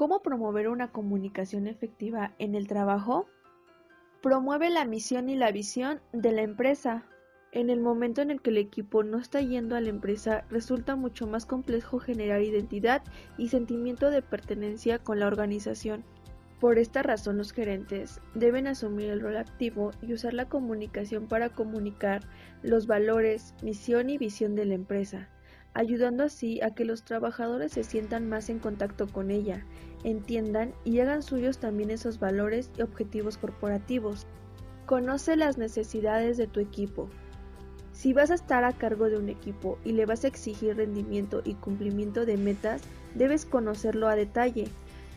¿Cómo promover una comunicación efectiva en el trabajo? Promueve la misión y la visión de la empresa. En el momento en el que el equipo no está yendo a la empresa, resulta mucho más complejo generar identidad y sentimiento de pertenencia con la organización. Por esta razón los gerentes deben asumir el rol activo y usar la comunicación para comunicar los valores, misión y visión de la empresa ayudando así a que los trabajadores se sientan más en contacto con ella, entiendan y hagan suyos también esos valores y objetivos corporativos. Conoce las necesidades de tu equipo. Si vas a estar a cargo de un equipo y le vas a exigir rendimiento y cumplimiento de metas, debes conocerlo a detalle.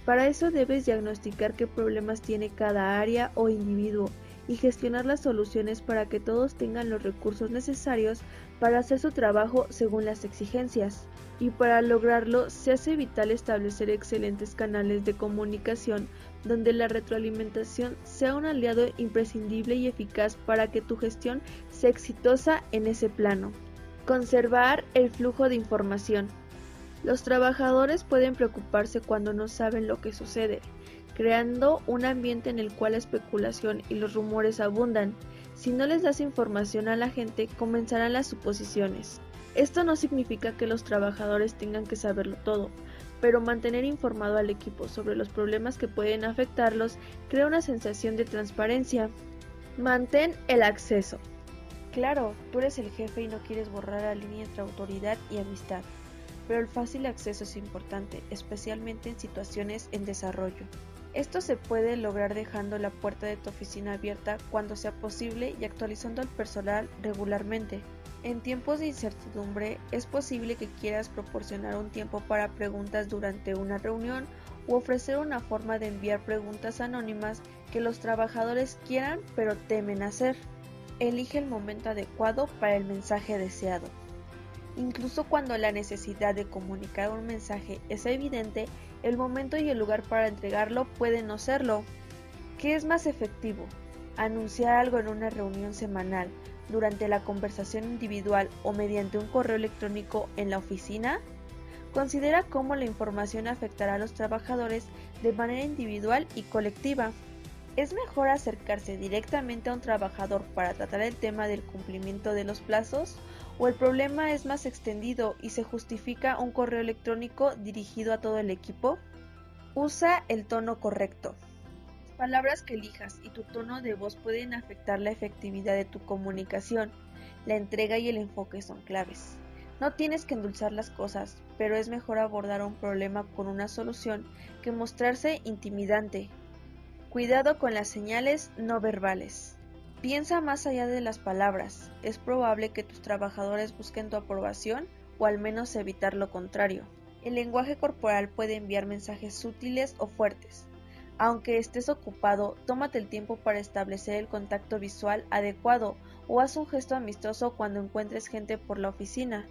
Para eso debes diagnosticar qué problemas tiene cada área o individuo y gestionar las soluciones para que todos tengan los recursos necesarios para hacer su trabajo según las exigencias. Y para lograrlo se hace vital establecer excelentes canales de comunicación donde la retroalimentación sea un aliado imprescindible y eficaz para que tu gestión sea exitosa en ese plano. Conservar el flujo de información. Los trabajadores pueden preocuparse cuando no saben lo que sucede, creando un ambiente en el cual la especulación y los rumores abundan. Si no les das información a la gente, comenzarán las suposiciones. Esto no significa que los trabajadores tengan que saberlo todo, pero mantener informado al equipo sobre los problemas que pueden afectarlos crea una sensación de transparencia. Mantén el acceso. Claro, tú eres el jefe y no quieres borrar la línea entre autoridad y amistad, pero el fácil acceso es importante, especialmente en situaciones en desarrollo. Esto se puede lograr dejando la puerta de tu oficina abierta cuando sea posible y actualizando al personal regularmente. En tiempos de incertidumbre es posible que quieras proporcionar un tiempo para preguntas durante una reunión u ofrecer una forma de enviar preguntas anónimas que los trabajadores quieran pero temen hacer. Elige el momento adecuado para el mensaje deseado. Incluso cuando la necesidad de comunicar un mensaje es evidente, el momento y el lugar para entregarlo pueden no serlo. ¿Qué es más efectivo? ¿Anunciar algo en una reunión semanal, durante la conversación individual o mediante un correo electrónico en la oficina? Considera cómo la información afectará a los trabajadores de manera individual y colectiva. Es mejor acercarse directamente a un trabajador para tratar el tema del cumplimiento de los plazos o el problema es más extendido y se justifica un correo electrónico dirigido a todo el equipo? Usa el tono correcto. Las palabras que elijas y tu tono de voz pueden afectar la efectividad de tu comunicación. La entrega y el enfoque son claves. No tienes que endulzar las cosas, pero es mejor abordar un problema con una solución que mostrarse intimidante. Cuidado con las señales no verbales. Piensa más allá de las palabras. Es probable que tus trabajadores busquen tu aprobación o al menos evitar lo contrario. El lenguaje corporal puede enviar mensajes sutiles o fuertes. Aunque estés ocupado, tómate el tiempo para establecer el contacto visual adecuado o haz un gesto amistoso cuando encuentres gente por la oficina.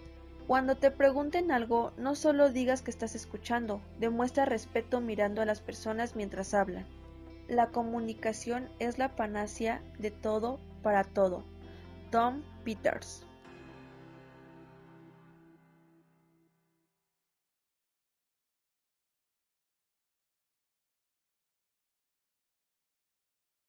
Cuando te pregunten algo, no solo digas que estás escuchando, demuestra respeto mirando a las personas mientras hablan. La comunicación es la panacea de todo para todo. Tom Peters